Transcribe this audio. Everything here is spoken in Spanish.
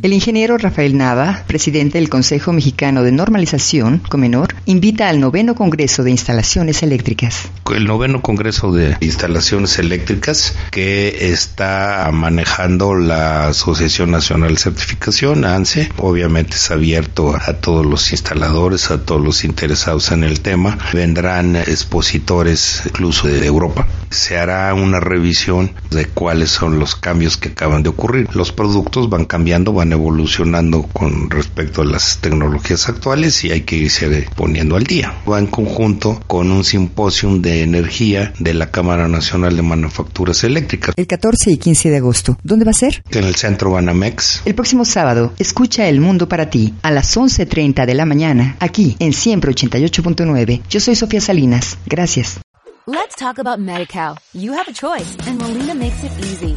El ingeniero Rafael Nava, presidente del Consejo Mexicano de Normalización, Comenor, invita al noveno Congreso de Instalaciones Eléctricas. El noveno Congreso de Instalaciones Eléctricas que está manejando la Asociación Nacional de Certificación, ANSE, obviamente es abierto a todos los instaladores, a todos los interesados en el tema. Vendrán expositores incluso de Europa. Se hará una revisión de cuáles son los cambios que acaban de ocurrir. Los productos van cambiando, van evolucionando con respecto a las tecnologías actuales y hay que irse poniendo al día. Va en conjunto con un simposium de energía de la Cámara Nacional de Manufacturas Eléctricas. El 14 y 15 de agosto. ¿Dónde va a ser? En el centro Banamex. El próximo sábado, escucha El Mundo para ti a las 11.30 de la mañana, aquí en Siempre 88.9. Yo soy Sofía Salinas. Gracias. Let's talk about MediCal. You have a choice and Molina makes it easy.